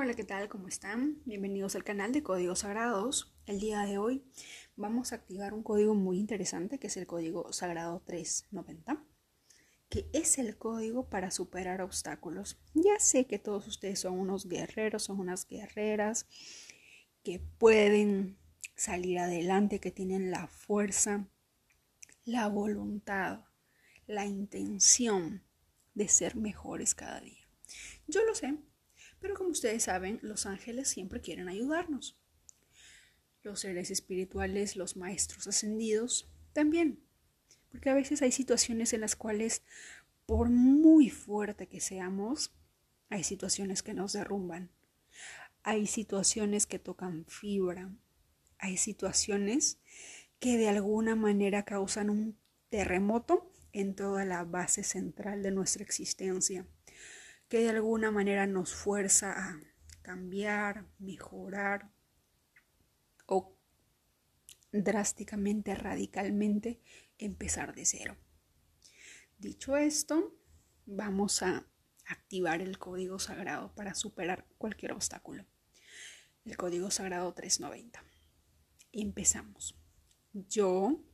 Hola, ¿qué tal? ¿Cómo están? Bienvenidos al canal de Códigos Sagrados. El día de hoy vamos a activar un código muy interesante que es el código Sagrado 390, que es el código para superar obstáculos. Ya sé que todos ustedes son unos guerreros, son unas guerreras que pueden salir adelante, que tienen la fuerza, la voluntad, la intención de ser mejores cada día. Yo lo sé, pero como ustedes saben, los ángeles siempre quieren ayudarnos. Los seres espirituales, los maestros ascendidos, también. Porque a veces hay situaciones en las cuales, por muy fuerte que seamos, hay situaciones que nos derrumban. Hay situaciones que tocan fibra. Hay situaciones que de alguna manera causan un terremoto en toda la base central de nuestra existencia que de alguna manera nos fuerza a cambiar, mejorar o drásticamente, radicalmente empezar de cero. Dicho esto, vamos a activar el código sagrado para superar cualquier obstáculo. El código sagrado 390. Empezamos. Yo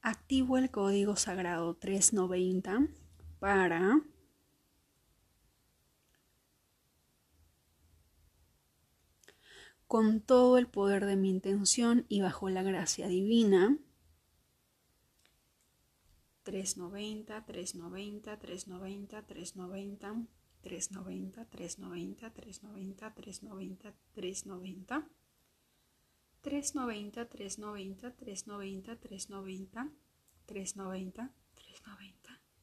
activo el código sagrado 390 para con todo el poder de mi intención y bajo la gracia divina. 390, 390, 390, 390, 390, 390, 390, 390, 390. 390, 390, 390, 390, 390, 390.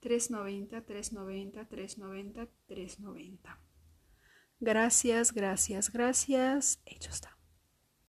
390, 390, 390, 390, 390. Gracias, gracias, gracias. Hecho está.